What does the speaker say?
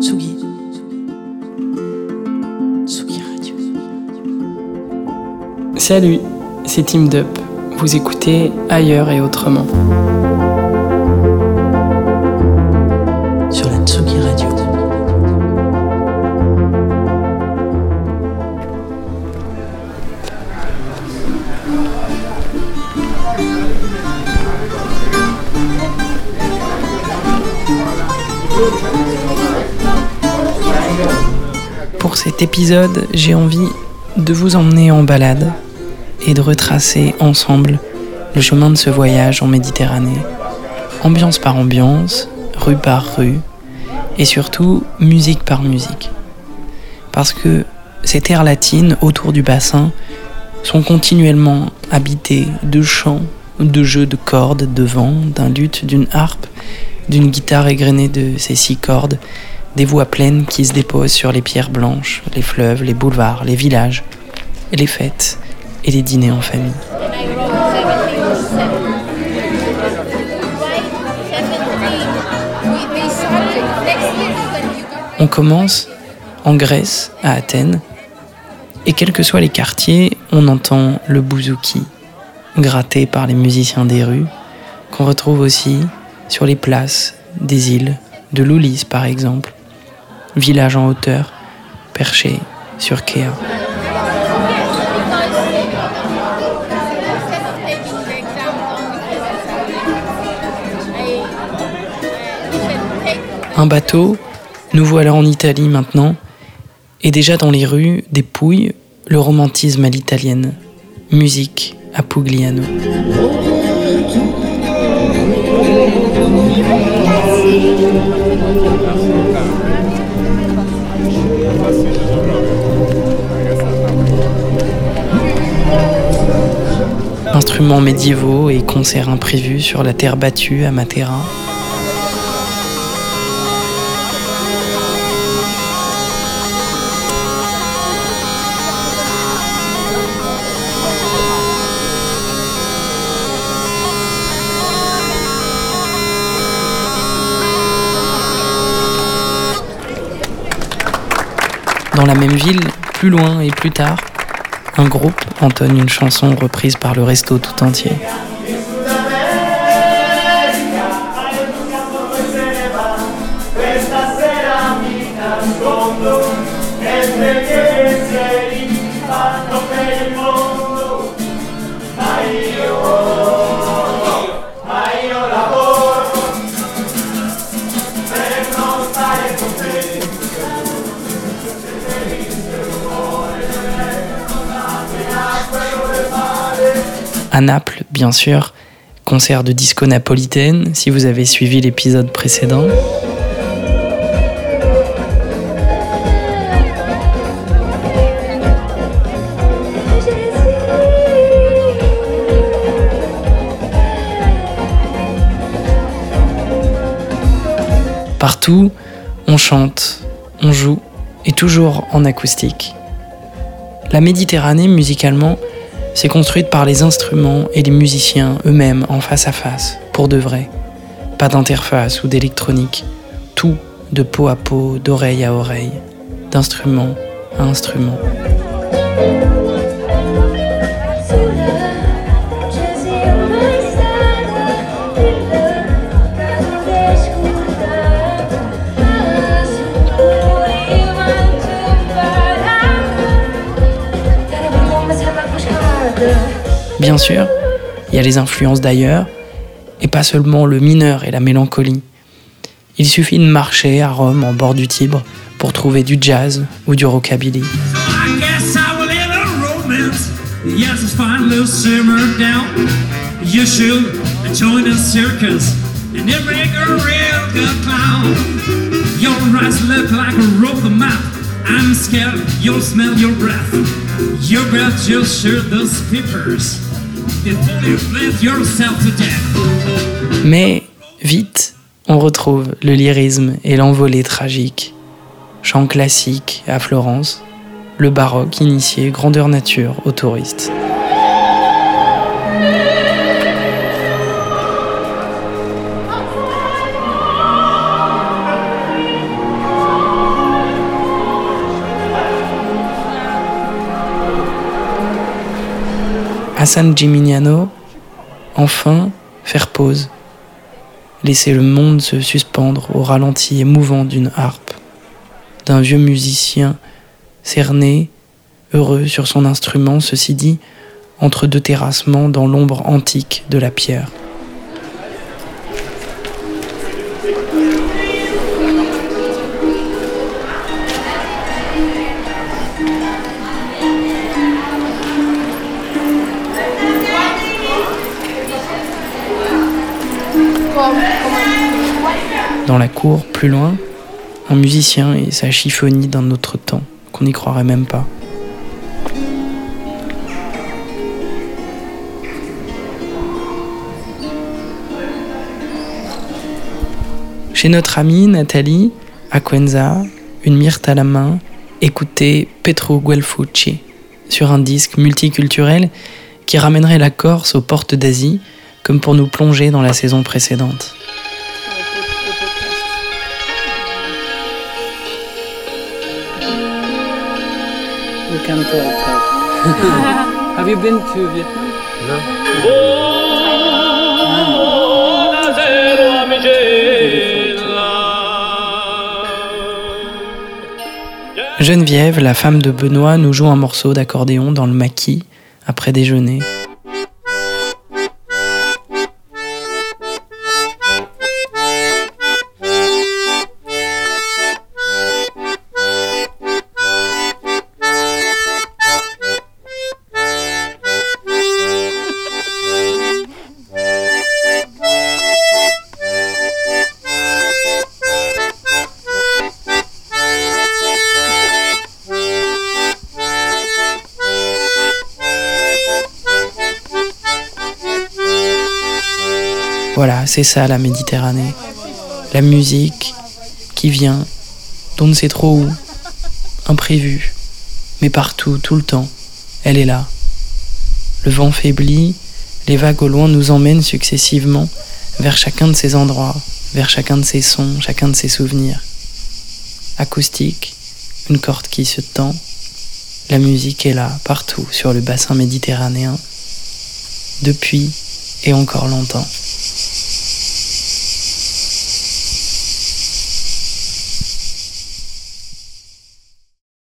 Tsugi. Tsugi Radio. Salut, c'est Team Dup. Vous écoutez ailleurs et autrement. Sur la Tsugi Radio. Cet épisode, j'ai envie de vous emmener en balade et de retracer ensemble le chemin de ce voyage en Méditerranée. Ambiance par ambiance, rue par rue, et surtout musique par musique. Parce que ces terres latines autour du bassin sont continuellement habitées de chants, de jeux de cordes, de vent, d'un luth, d'une harpe, d'une guitare égrenée de ces six cordes, des voix pleines qui se déposent sur les pierres blanches, les fleuves, les boulevards, les villages, les fêtes et les dîners en famille. On commence en Grèce, à Athènes, et quels que soient les quartiers, on entend le bouzouki, gratté par les musiciens des rues, qu'on retrouve aussi sur les places des îles, de Loulis par exemple, village en hauteur, perché sur Kea. Un bateau, nous voilà en Italie maintenant, et déjà dans les rues dépouille le romantisme à l'italienne, musique à Pugliano. Instruments médiévaux et concerts imprévus sur la terre battue à Matera. Dans la même ville, plus loin et plus tard, un groupe entonne une chanson reprise par le resto tout entier. À Naples, bien sûr, concert de disco napolitaine, si vous avez suivi l'épisode précédent. Partout, on chante, on joue, et toujours en acoustique. La Méditerranée, musicalement, s'est construite par les instruments et les musiciens eux-mêmes en face à face, pour de vrai. Pas d'interface ou d'électronique, tout de peau à peau, d'oreille à oreille, d'instrument à instrument. Bien sûr, il y a les influences d'ailleurs, et pas seulement le mineur et la mélancolie. Il suffit de marcher à Rome en bord du Tibre pour trouver du jazz ou du rockabilly. Mais vite, on retrouve le lyrisme et l'envolée tragique. Chant classique à Florence, le baroque initié grandeur nature aux touristes. Hassan Gimignano, enfin, faire pause. Laisser le monde se suspendre au ralenti émouvant d'une harpe, d'un vieux musicien cerné, heureux sur son instrument, ceci dit, entre deux terrassements dans l'ombre antique de la pierre. Dans la cour, plus loin, un musicien et sa chiffonie d'un autre temps, qu'on n'y croirait même pas. Chez notre amie Nathalie, à Cuenza, une myrte à la main, écoutez Petro Guelfucci sur un disque multiculturel qui ramènerait la Corse aux portes d'Asie, comme pour nous plonger dans la saison précédente. You can talk. Have you been to Vietnam? Geneviève, la femme de Benoît, nous joue un morceau d'accordéon dans le maquis après déjeuner. Voilà, c'est ça la Méditerranée. La musique qui vient, d'on ne sait trop où, imprévue, mais partout, tout le temps, elle est là. Le vent faiblit, les vagues au loin nous emmènent successivement vers chacun de ces endroits, vers chacun de ces sons, chacun de ces souvenirs. Acoustique, une corde qui se tend, la musique est là, partout, sur le bassin méditerranéen, depuis et encore longtemps.